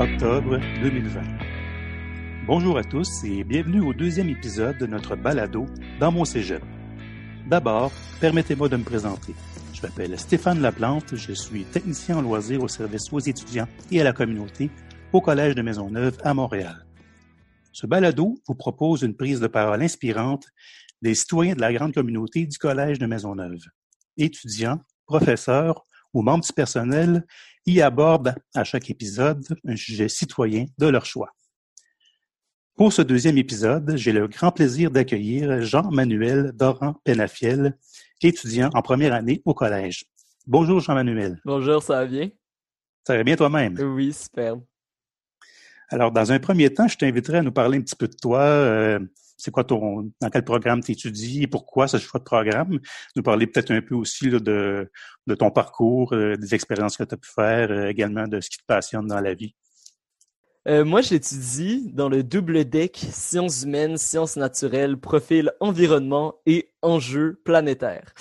octobre 2020. Bonjour à tous et bienvenue au deuxième épisode de notre balado dans mon cégep. D'abord, permettez-moi de me présenter. Je m'appelle Stéphane Laplante, je suis technicien en loisirs au service aux étudiants et à la communauté au Collège de Maisonneuve à Montréal. Ce balado vous propose une prise de parole inspirante des citoyens de la grande communauté du Collège de Maisonneuve, étudiants, professeurs ou membres du personnel y abordent à chaque épisode un sujet citoyen de leur choix. Pour ce deuxième épisode, j'ai le grand plaisir d'accueillir Jean-Manuel Doran Penafiel, étudiant en première année au collège. Bonjour Jean-Manuel. Bonjour, ça va bien? Ça va bien toi-même? Oui, super. Alors, dans un premier temps, je t'inviterai à nous parler un petit peu de toi, euh, c'est quoi ton, dans quel programme tu étudies et pourquoi ce choix de programme? Nous parler peut-être un peu aussi de, de ton parcours, euh, des expériences que tu as pu faire, euh, également de ce qui te passionne dans la vie. Moi, j'étudie dans le double deck sciences humaines, sciences naturelles, profil environnement et enjeux planétaires.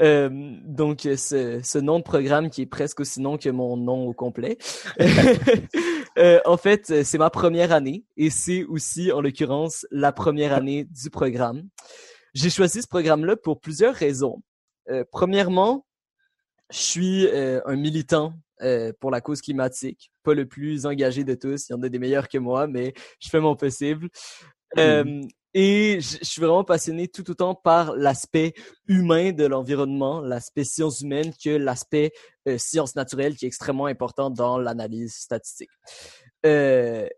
Euh, donc, ce, ce, nom de programme qui est presque aussi long que mon nom au complet. euh, en fait, c'est ma première année et c'est aussi, en l'occurrence, la première année du programme. J'ai choisi ce programme-là pour plusieurs raisons. Euh, premièrement, je suis un militant pour la cause climatique, pas le plus engagé de tous. Il y en a des meilleurs que moi, mais je fais mon possible. Mmh. Et je suis vraiment passionné tout autant par l'aspect humain de l'environnement, l'aspect sciences humaines, que l'aspect euh, sciences naturelles qui est extrêmement important dans l'analyse statistique. Euh,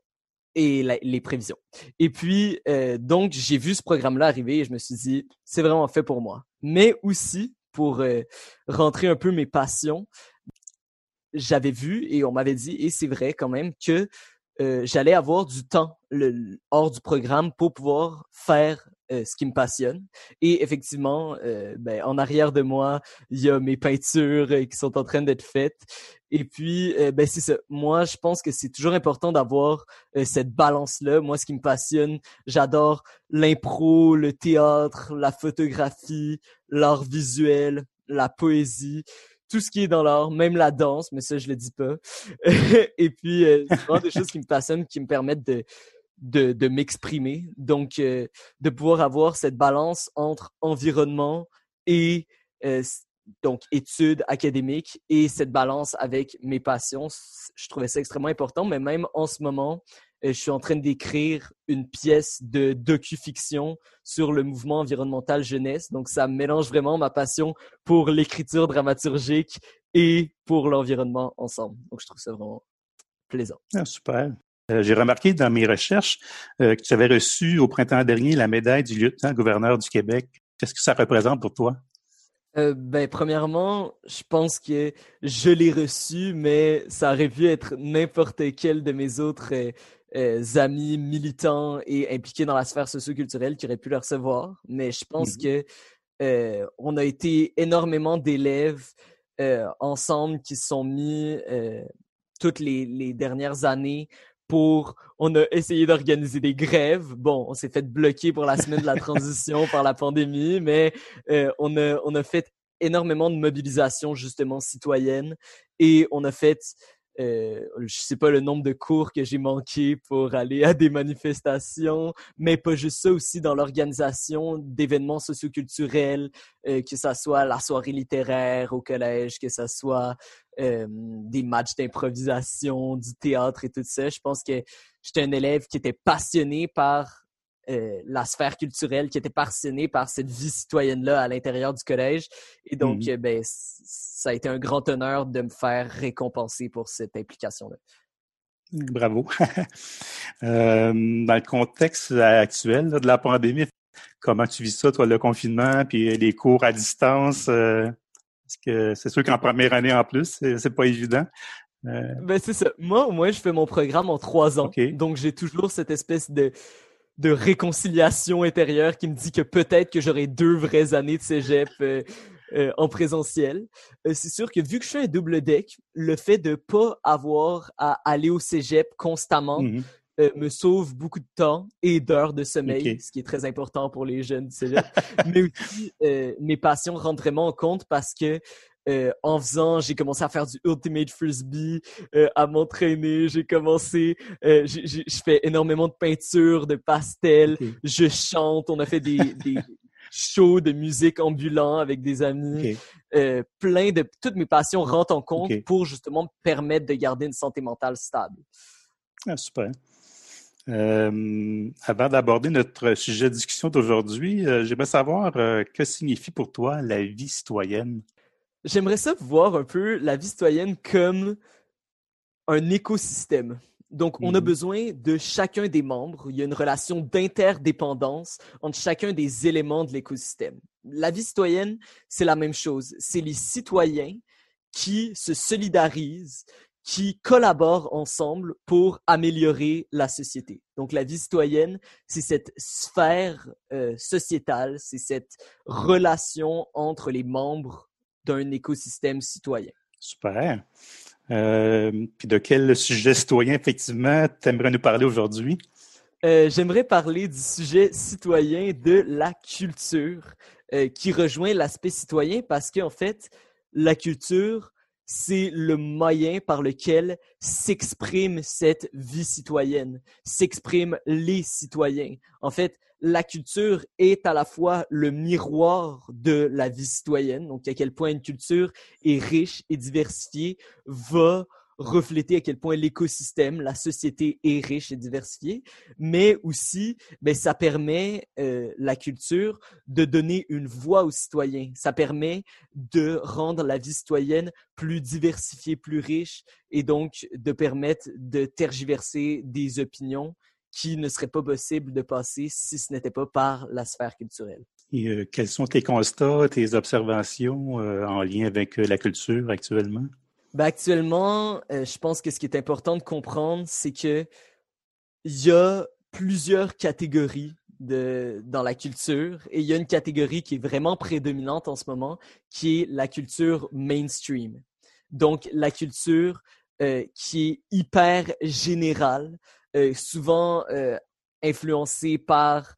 et les prévisions. Et puis, euh, donc, j'ai vu ce programme-là arriver et je me suis dit, c'est vraiment fait pour moi. Mais aussi, pour euh, rentrer un peu mes passions, j'avais vu et on m'avait dit, et c'est vrai quand même, que euh, j'allais avoir du temps hors du programme pour pouvoir faire euh, ce qui me passionne. Et effectivement, euh, ben, en arrière de moi, il y a mes peintures qui sont en train d'être faites. Et puis, ben, c'est ça. Moi, je pense que c'est toujours important d'avoir cette balance-là. Moi, ce qui me passionne, j'adore l'impro, le théâtre, la photographie, l'art visuel, la poésie tout ce qui est dans l'art, même la danse, mais ça, je le dis pas. et puis, euh, c'est vraiment des choses qui me passionnent, qui me permettent de, de, m'exprimer. Donc, euh, de pouvoir avoir cette balance entre environnement et euh, donc études académiques et cette balance avec mes passions, je trouvais ça extrêmement important. Mais même en ce moment, je suis en train d'écrire une pièce de docu-fiction sur le mouvement environnemental jeunesse. Donc, ça mélange vraiment ma passion pour l'écriture dramaturgique et pour l'environnement ensemble. Donc, je trouve ça vraiment plaisant. Ah, super. Euh, j'ai remarqué dans mes recherches euh, que tu avais reçu au printemps dernier la médaille du lieutenant-gouverneur du Québec. Qu'est-ce que ça représente pour toi? Euh, ben, premièrement, je pense que je l'ai reçu, mais ça aurait pu être n'importe quel de mes autres euh, amis militants et impliqués dans la sphère socioculturelle qui auraient pu le recevoir. Mais je pense mmh que euh, on a été énormément d'élèves euh, ensemble qui sont mis toutes les, les, dernières années pour on a essayé d'organiser des grèves. Bon, on s'est fait bloquer pour la semaine de la transition par la pandémie, mais on a on a fait énormément de mobilisation justement citoyenne et on a fait euh, je sais pas le nombre de cours que j'ai manqué pour aller à des manifestations, mais pas juste ça aussi dans l'organisation d'événements socioculturels, euh, que ça soit la soirée littéraire au collège, que ça soit euh, des matchs d'improvisation, du théâtre et tout ça. Je pense que j'étais un élève qui était passionné par euh, la sphère culturelle qui était passionnée par cette vie citoyenne-là à l'intérieur du collège. Et donc, mmh. euh, ben, ça a été un grand honneur de me faire récompenser pour cette implication-là. Bravo. euh, dans le contexte actuel de la pandémie, comment tu vis ça, toi, le confinement, puis les cours à distance? Euh, parce que c'est sûr qu'en première année en plus, c'est pas évident? Ben, c'est ça. Moi, au moins, je fais mon programme en trois ans. Donc, j'ai toujours cette espèce de de réconciliation intérieure qui me dit que peut-être que j'aurai deux vraies années de cégep euh, euh, en présentiel. Euh, c'est sûr que vu que je suis un double deck, le fait de pas avoir à aller au cégep constamment Mhm. me sauve beaucoup de temps et d'heures de sommeil, ce qui est très important pour les jeunes du cégep. Mais aussi, mes passions rentrent vraiment en compte parce que euh, en faisant, j'ai commencé à faire du ultimate frisbee, euh, à m'entraîner, j'ai commencé, euh, je fais énormément de peinture, de pastel, je chante, on a fait des, des shows de musique ambulants avec des amis, plein de, toutes mes passions rentrent en compte pour justement me permettre de garder une santé mentale stable. Ah, super. Euh, avant d'aborder notre sujet de discussion d'aujourd'hui, euh, j'aimerais savoir euh, que signifie pour toi la vie citoyenne? J'aimerais ça voir un peu la vie citoyenne comme un écosystème. Donc, on a Mhm. besoin de chacun des membres. Il y a une relation d'interdépendance entre chacun des éléments de l'écosystème. La vie citoyenne, c'est la même chose. C'est les citoyens qui se solidarisent, qui collaborent ensemble pour améliorer la société. Donc, la vie citoyenne, c'est cette sphère euh, sociétale, c'est cette relation entre les membres d'un écosystème citoyen. Super. Euh, puis de quel sujet citoyen, effectivement, tu aimerais nous parler aujourd'hui? Euh, J'aimerais parler du sujet citoyen de la culture, euh, qui rejoint l'aspect citoyen parce qu'en fait, la culture, c'est le moyen par lequel s'exprime cette vie citoyenne, s'expriment les citoyens. En fait, la culture est à la fois le miroir de la vie citoyenne, donc à quel point une culture est riche et diversifiée va refléter à quel point l'écosystème, la société est riche et diversifiée, mais aussi, ben, ça permet euh, la culture de donner une voix aux citoyens. Ça permet de rendre la vie citoyenne plus diversifiée, plus riche, et donc de permettre de tergiverser des opinions qui ne seraient pas possibles de passer si ce n'était pas par la sphère culturelle. Et euh, quels sont tes constats, tes observations euh, en lien avec la culture actuellement? Ben, actuellement, euh, je pense que ce qui est important de comprendre, c'est que il y a plusieurs catégories dans la culture et il y a une catégorie qui est vraiment prédominante en ce moment, qui est la culture mainstream. Donc, la culture euh, qui est hyper générale, euh, souvent influencée par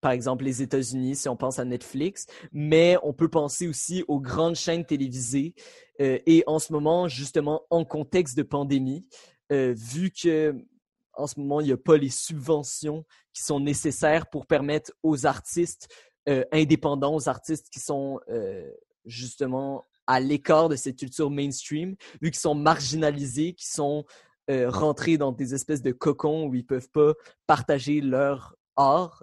par exemple les États-Unis, si on pense à Netflix, mais on peut penser aussi aux grandes chaînes télévisées. Euh, et en ce moment, justement, en contexte de pandémie, euh, vu que en ce moment, il n'y a pas les subventions qui sont nécessaires pour permettre aux artistes euh, indépendants, aux artistes qui sont justement à l'écart de cette culture mainstream, vu qu'ils sont marginalisés, qui sont rentrés dans des espèces de cocons où ils peuvent pas partager leur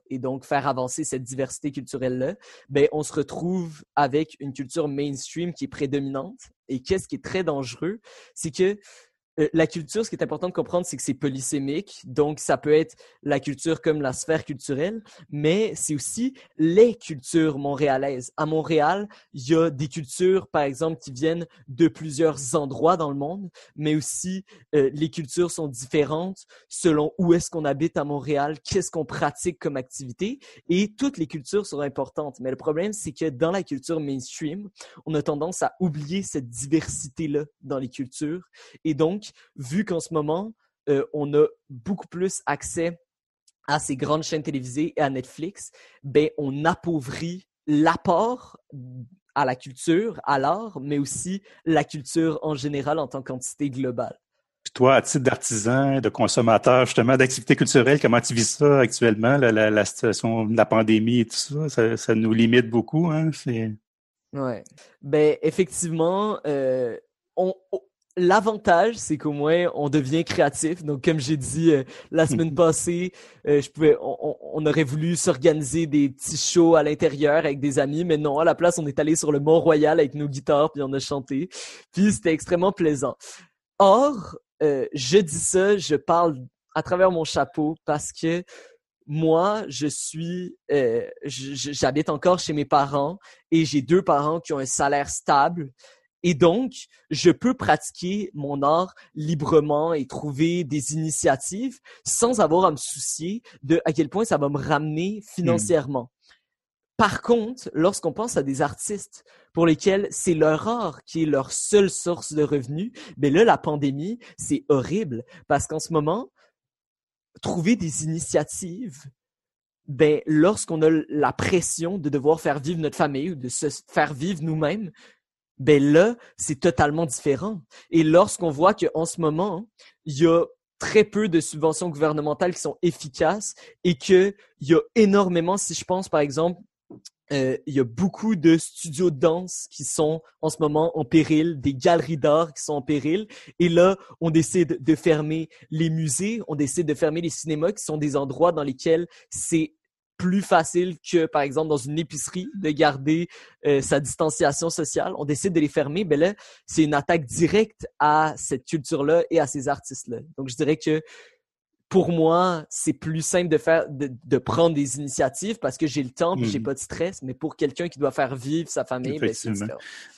et donc faire avancer cette diversité culturelle-là, ben, on se retrouve avec une culture mainstream qui est prédominante. Et qu'est-ce qui est très dangereux, c'est que euh, la culture, ce qui est important de comprendre, c'est que c'est polysémique. Donc, ça peut être la culture comme la sphère culturelle, mais c'est aussi les cultures montréalaises. À Montréal, il y a des cultures, par exemple, qui viennent de plusieurs endroits dans le monde, mais aussi euh, les cultures sont différentes selon où est-ce qu'on habite à Montréal, qu'est-ce qu'on pratique comme activité, et toutes les cultures sont importantes. Mais le problème, c'est que dans la culture mainstream, on a tendance à oublier cette diversité-là dans les cultures, et donc, vu qu'en ce moment, euh, on a beaucoup plus accès à ces grandes chaînes télévisées et à Netflix, ben, on appauvrit l'apport à la culture, à l'art, mais aussi la culture en général en tant qu'entité globale. Puis toi, à titre d'artisan, de consommateur, justement, d'activité culturelle, comment tu vis ça actuellement, la, la, la situation de la pandémie et tout ça? Ça, ça nous limite beaucoup, hein? Ouais. Ben, effectivement, euh, on- L'avantage, c'est qu'au moins on devient créatif. Donc, comme j'ai dit euh, la semaine passée, euh, je pouvais, on, on- aurait voulu s'organiser des petits shows à l'intérieur avec des amis, mais non, à la place, on est allé sur le Mont Royal avec nos guitares puis on a chanté. Puis c'était extrêmement plaisant. Or, euh, je dis ça, je parle à travers mon chapeau parce que moi, je suis, euh, j'habite encore chez mes parents et j'ai deux parents qui ont un salaire stable. Et donc, je peux pratiquer mon art librement et trouver des initiatives sans avoir à me soucier de à quel point ça va me ramener financièrement. Par contre, lorsqu'on pense à des artistes pour lesquels c'est leur art qui est leur seule source de revenus, ben là, la pandémie, c'est horrible parce qu'en ce moment, trouver des initiatives, ben, lorsqu'on a la pression de devoir faire vivre notre famille ou de se faire vivre nous-mêmes, ben là, c'est totalement différent. Et lorsqu'on voit qu'en ce moment, il y a très peu de subventions gouvernementales qui sont efficaces et qu'il y a énormément, si je pense par exemple euh, il y a beaucoup de studios de danse qui sont en ce moment en péril, des galeries d'art qui sont en péril. Et là, on décide de fermer les musées, on décide de fermer les cinémas, qui sont des endroits dans lesquels c'est plus facile que, par exemple, dans une épicerie, de garder euh, sa distanciation sociale. On décide de les fermer. Ben là, c'est une attaque directe à cette culture-là et à ces artistes-là. Donc, je dirais que pour moi, c'est plus simple de faire, de, de, prendre des initiatives parce que j'ai le temps et j'ai hmm. pas de stress. Mais pour quelqu'un qui doit faire vivre sa famille, ben, c'est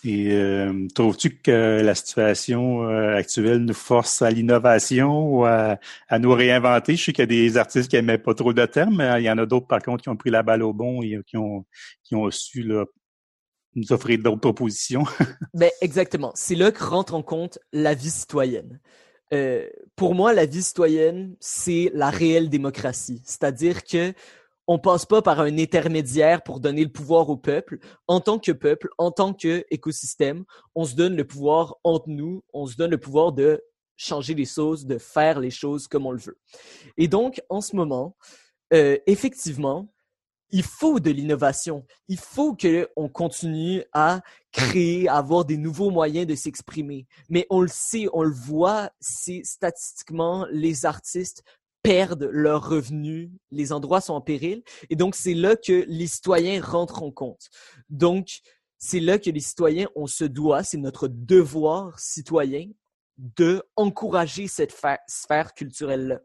Et euh, trouves-tu que la situation euh, actuelle nous force à l'innovation ou à, à, nous réinventer? Je sais qu'il y a des artistes qui aimaient pas trop de termes, mais il y en a d'autres, par contre, qui ont pris la balle au bon et qui ont, qui ont su là, nous offrir d'autres propositions. ben, exactement. C'est là que rentre en compte la vie citoyenne. Euh, pour moi, la vie citoyenne, c'est la réelle démocratie. C'est-à-dire que on passe pas par un intermédiaire pour donner le pouvoir au peuple. En tant que peuple, en tant qu'écosystème, on se donne le pouvoir entre nous, on se donne le pouvoir de changer les choses, de faire les choses comme on le veut. Et donc, en ce moment, euh, effectivement, il faut de l'innovation. Il faut qu'on continue à créer, à avoir des nouveaux moyens de s'exprimer. Mais on le sait, on le voit, c'est statistiquement, les artistes perdent leurs revenus, les endroits sont en péril. Et donc, c'est là que les citoyens rentrent en compte. Donc, c'est là que les citoyens, on se doit, c'est notre devoir citoyen de encourager cette sphère culturelle-là.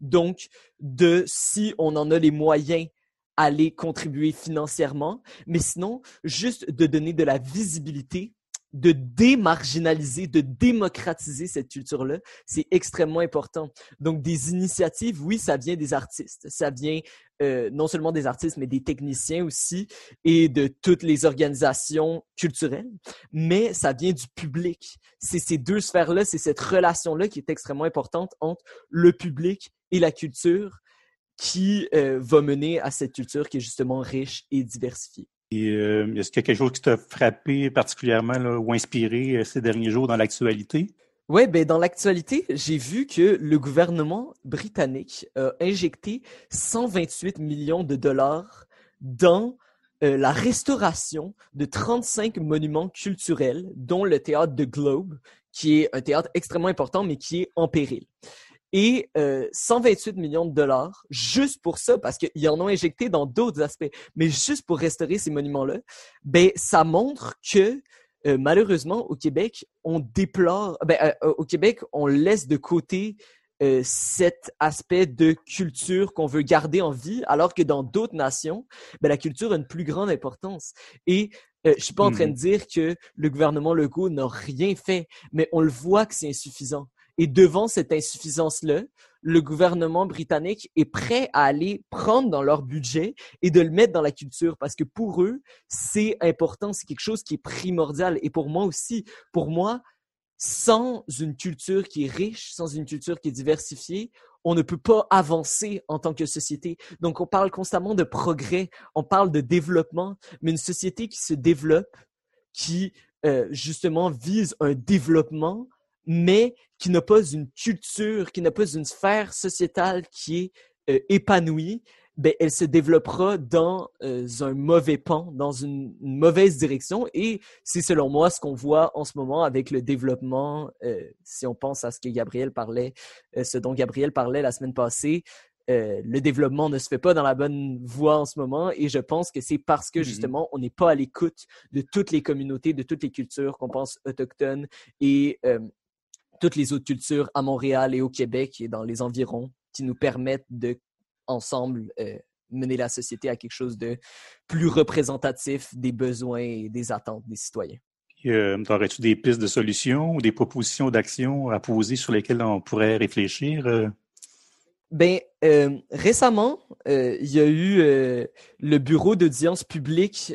Donc, de si on en a les moyens aller contribuer financièrement, mais sinon, juste de donner de la visibilité, de démarginaliser, de démocratiser cette culture-là, c'est extrêmement important. Donc, des initiatives, oui, ça vient des artistes, ça vient euh, non seulement des artistes, mais des techniciens aussi, et de toutes les organisations culturelles, mais ça vient du public. C'est ces deux sphères-là, c'est cette relation-là qui est extrêmement importante entre le public et la culture qui euh, va mener à cette culture qui est justement riche et diversifiée. Et euh, est-ce qu'il y a quelque chose qui t'a frappé particulièrement ou inspiré euh, ces derniers jours dans l'actualité? Oui, ben dans l'actualité, j'ai vu que le gouvernement britannique a injecté 128 millions de dollars dans la restauration de 35 monuments culturels, dont le théâtre de Globe, qui est un théâtre extrêmement important, mais qui est en péril et 128 euh, millions de dollars juste pour ça, parce qu'ils en ont injecté dans d'autres aspects, mais juste pour restaurer ces monuments-là, ben ça montre que euh, malheureusement au Québec, on déplore, ben, euh, au Québec, on laisse de côté cet aspect de culture qu'on veut garder en vie, alors que dans d'autres nations, ben, la culture a une plus grande importance. Et je suis pas en train de mmh dire que le gouvernement Legault n'a rien fait, mais on le voit que c'est insuffisant. Et devant cette insuffisance-là, le gouvernement britannique est prêt à aller prendre dans leur budget et de le mettre dans la culture parce que pour eux, c'est important, c'est quelque chose qui est primordial. Et pour moi aussi, pour moi, sans une culture qui est riche, sans une culture qui est diversifiée, on ne peut pas avancer en tant que société. Donc, on parle constamment de progrès, on parle de développement, mais une société qui se développe, qui euh, justement vise un développement, mais qui n'a pas une culture, qui n'a pas une sphère sociétale qui est euh, épanouie, ben, elle se développera dans euh, un mauvais pan, dans une, mauvaise direction. Et c'est selon moi ce qu'on voit en ce moment avec le développement, euh, si on pense à ce que Gabriel parlait, ce dont Gabriel parlait la semaine passée. le développement ne se fait pas dans la bonne voie en ce moment et je pense que c'est parce que mm-hmm. justement on n'est pas à l'écoute de toutes les communautés, de toutes les cultures qu'on pense autochtones et toutes les autres cultures à Montréal et au Québec et dans les environs qui nous permettent de, ensemble, euh, mener la société à quelque chose de plus représentatif des besoins et des attentes des citoyens. Euh, Aurais-tu des pistes de solutions ou des propositions d'action à poser sur lesquelles on pourrait réfléchir? Euh? Ben, euh, récemment, euh, il y a eu euh, le bureau d'audience publique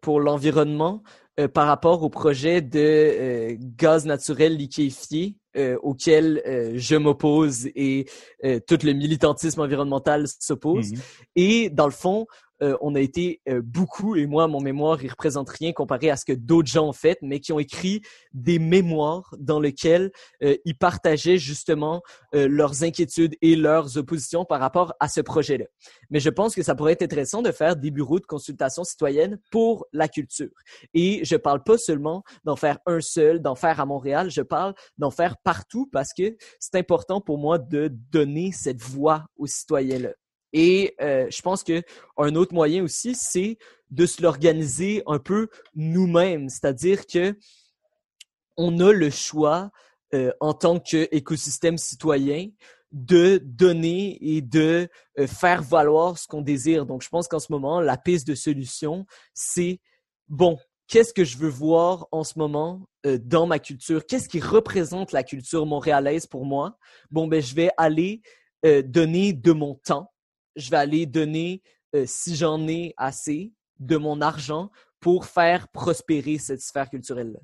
pour l'environnement par rapport au projet de gaz naturel liquéfié auquel je m'oppose et tout le militantisme environnemental s'oppose. Mm-hmm. Et dans le fond, euh, on a été euh, beaucoup, et moi, mon mémoire, il représente rien comparé à ce que d'autres gens ont fait, mais qui ont écrit des mémoires dans lesquels euh, ils partageaient justement leurs inquiétudes et leurs oppositions par rapport à ce projet-là. Mais je pense que ça pourrait être intéressant de faire des bureaux de consultation citoyenne pour la culture. Et je parle pas seulement d'en faire un seul, d'en faire à Montréal, je parle d'en faire partout parce que c'est important pour moi de donner cette voix aux citoyens-là. Et euh, je pense que un autre moyen aussi, c'est de se l'organiser un peu nous-mêmes, c'est-à-dire que on a le choix euh, en tant qu'écosystème citoyen de donner et de euh, faire valoir ce qu'on désire. Donc, je pense qu'en ce moment, la piste de solution, c'est bon, qu'est-ce que je veux voir en ce moment dans ma culture? Qu'est-ce qui représente la culture montréalaise pour moi? Bon, ben, je vais aller donner de mon temps je vais aller donner, euh, si j'en ai assez, de mon argent pour faire prospérer cette sphère culturelle-là.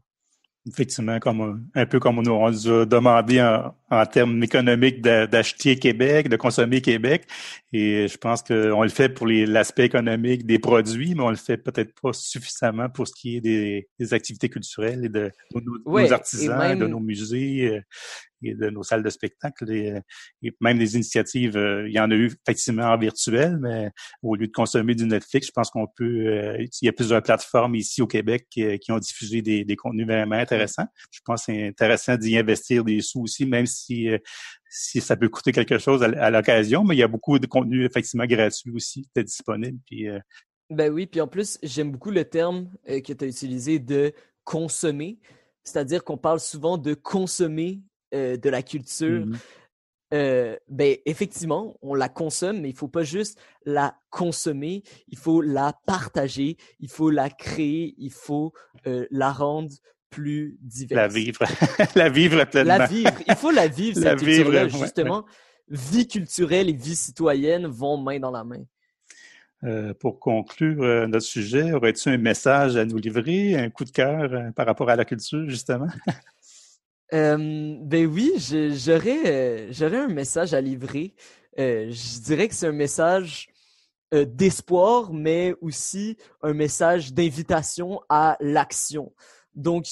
Effectivement, comme un peu comme on nous a demandé en, en termes économiques d'acheter Québec, de consommer Québec. Et je pense qu'on le fait pour l'aspect économique des produits, mais on le fait peut-être pas suffisamment pour ce qui est des, des activités culturelles et de, nos, artisans, de nos musées. Euh, et de nos salles de spectacle et, même des initiatives. Euh, il y en a eu effectivement en virtuel, mais au lieu de consommer du Netflix, je pense qu'on peut. Euh, il y a plusieurs plateformes ici au Québec qui, qui ont diffusé des, des, contenus vraiment intéressants. Je pense que c'est intéressant d'y investir des sous aussi, même si euh, si ça peut coûter quelque chose à, l'occasion, mais il y a beaucoup de contenus effectivement gratuits aussi qui disponibles. Puis, Ben oui, puis en plus, j'aime beaucoup le terme que tu as utilisé de consommer. C'est-à-dire qu'on parle souvent de consommer euh, de la culture, mmh euh, ben effectivement, on la consomme, mais il faut pas juste la consommer, il faut la partager, il faut la créer, il faut euh, la rendre plus diverse. La vivre, la vivre pleinement. La vivre, il faut la vivre cette culture-là justement. Vie culturelle et vie citoyenne vont main dans la main. pour conclure notre sujet, aurais-tu un message à nous livrer, un coup de cœur par rapport à la culture, justement? Euh, ben oui, j'aurais euh, un message à livrer. Euh, je dirais que c'est un message euh, d'espoir, mais aussi un message d'invitation à l'action. Donc,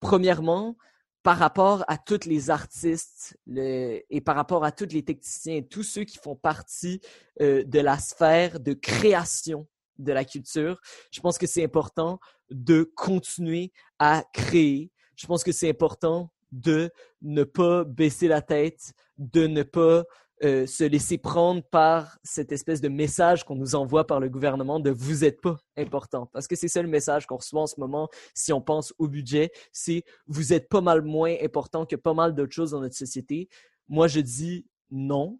premièrement, par rapport à tous les artistes et par rapport à tous les techniciens tous ceux qui font partie de la sphère de création de la culture, je pense que c'est important de continuer à créer. Je pense que c'est important de ne pas baisser la tête, de ne pas euh, se laisser prendre par cette espèce de message qu'on nous envoie par le gouvernement de vous n'êtes pas important. Parce que c'est ça le message qu'on reçoit en ce moment si on pense au budget, c'est vous êtes pas mal moins important que pas mal d'autres choses dans notre société. Moi, je dis non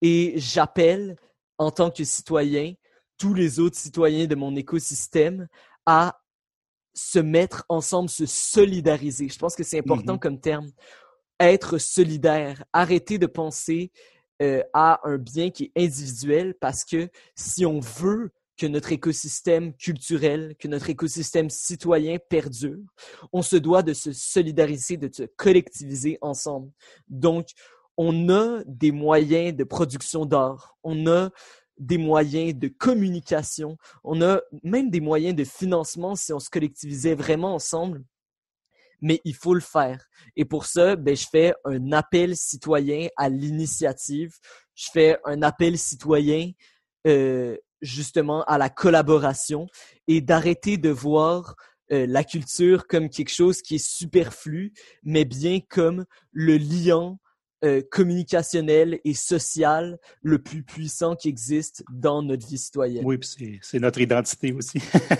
et j'appelle en tant que citoyen tous les autres citoyens de mon écosystème à se mettre ensemble, se solidariser. Je pense que c'est important mm-hmm. comme terme. Être solidaire, arrêter de penser euh, à un bien qui est individuel parce que si on veut que notre écosystème culturel, que notre écosystème citoyen perdure, on se doit de se solidariser, de se collectiviser ensemble. Donc, on a des moyens de production d'art, on a des moyens de communication, on a même des moyens de financement si on se collectivisait vraiment ensemble. Mais il faut le faire. Et pour ça, ben, je fais un appel citoyen à l'initiative. Je fais un appel citoyen euh, justement à la collaboration et d'arrêter de voir euh, la culture comme quelque chose qui est superflu, mais bien comme le liant euh, communicationnel et social le plus puissant qui existe dans notre vie citoyenne. Oui, c'est notre identité aussi.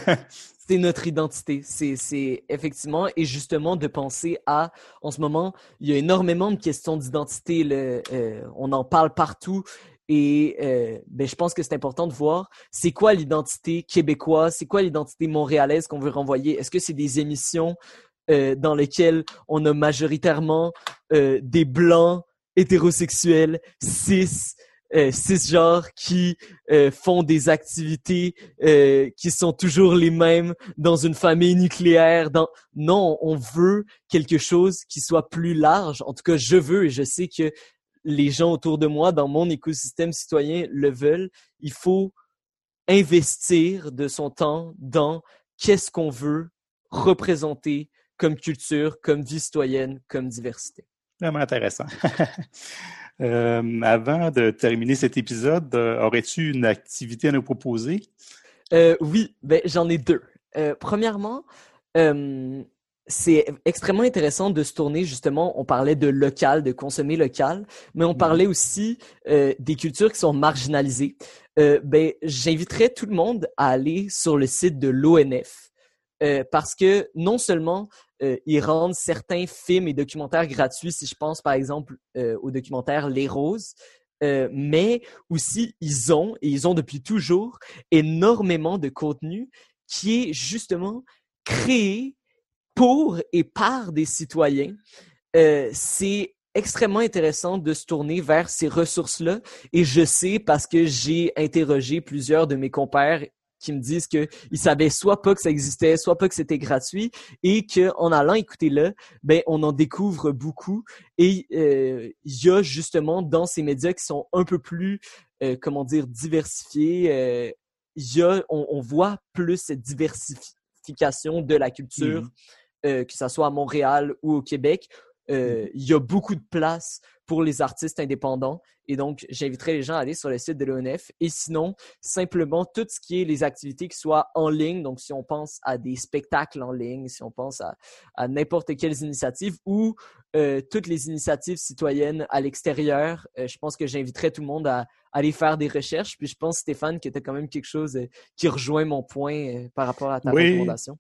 c'est notre identité. C'est effectivement, et justement de penser à, en ce moment, il y a énormément de questions d'identité, euh, on en parle partout. Et euh, ben, je pense que c'est important de voir c'est quoi l'identité québécoise, c'est quoi l'identité montréalaise qu'on veut renvoyer? Est-ce que c'est des émissions euh, dans lesquelles on a majoritairement euh, des blancs hétérosexuels, cis, euh, cisgenres qui euh, font des activités euh, qui sont toujours les mêmes dans une famille nucléaire. Non, on veut quelque chose qui soit plus large. En tout cas, je veux et je sais que les gens autour de moi, dans mon écosystème citoyen, le veulent. Il faut investir de son temps dans qu'est-ce qu'on veut représenter comme culture, comme vie citoyenne, comme diversité. Vraiment intéressant. euh, avant de terminer cet épisode, euh, aurais-tu une activité à nous proposer? Euh, oui, ben, j'en ai deux. Euh, premièrement, c'est extrêmement intéressant de se tourner justement, on parlait de local, de consommer local, mais on parlait aussi euh, des cultures qui sont marginalisées. Euh, ben, j'inviterais tout le monde à aller sur le site de l'ONF euh, parce que non seulement euh, ils rendent certains films et documentaires gratuits, si je pense par exemple euh, au documentaire Les Roses, euh, mais aussi ils ont, et ils ont depuis toujours, énormément de contenu qui est justement créé pour et par des citoyens. Euh, c'est extrêmement intéressant de se tourner vers ces ressources-là. Et je sais parce que j'ai interrogé plusieurs de mes compères qui me disent qu'ils savaient soit pas que ça existait, soit pas que c'était gratuit, et qu'en allant écouter là, ben on en découvre beaucoup. Et euh, il y a justement dans ces médias qui sont un peu plus, euh, comment dire, diversifiés, euh, il y a, on, on, voit plus cette diversification de la culture, mmh. que ce soit à Montréal ou au Québec. Euh, il y a beaucoup de place pour les artistes indépendants. Et donc, j'inviterai les gens à aller sur le site de l'ONF. Et sinon, simplement, tout ce qui est les activités qui soient en ligne, donc si on pense à des spectacles en ligne, si on pense à, à n'importe quelles initiatives ou euh, toutes les initiatives citoyennes à l'extérieur, euh, je pense que j'inviterai tout le monde à, à, aller faire des recherches. Puis je pense, Stéphane, que tu as quand même quelque chose euh, qui rejoint mon point euh, par rapport à ta oui. recommandation.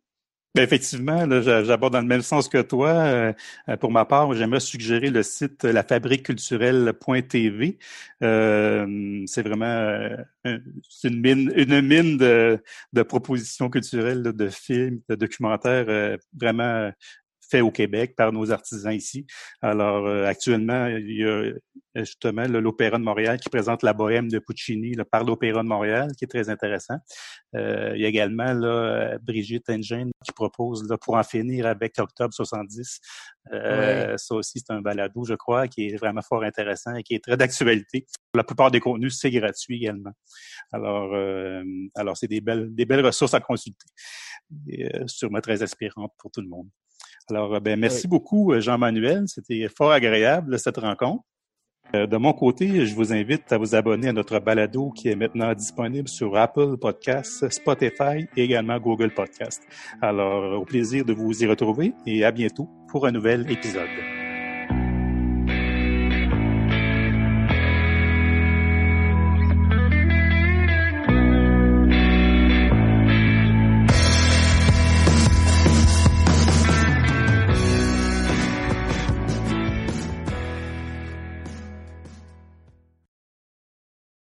Bien, effectivement, j'aborde dans le même sens que toi. Euh, pour ma part, j'aimerais suggérer le site lafabriqueculturelle.tv. Euh, c'est vraiment euh, une mine, une mine de, de propositions culturelles, de films, de documentaires euh, vraiment fait au Québec par nos artisans ici. Alors, euh, actuellement, il y a justement l'Opéra de Montréal qui présente la bohème de Puccini là, par l'Opéra de Montréal, qui est très intéressant. Euh, il y a également là, Brigitte Engine qui propose là, pour en finir avec Octobre 70. Euh, ouais. Ça aussi, c'est un balado, je crois, qui est vraiment fort intéressant et qui est très d'actualité. La plupart des contenus, c'est gratuit également. Alors, euh, alors c'est des belles, des belles ressources à consulter. Et, euh, sûrement très inspirantes pour tout le monde. Alors, ben, merci oui. beaucoup, Jean-Manuel. C'était fort agréable, cette rencontre. Euh, de mon côté, je vous invite à vous abonner à notre balado qui est maintenant disponible sur Apple Podcasts, Spotify et également Google Podcasts. Alors, au plaisir de vous y retrouver et à bientôt pour un nouvel épisode.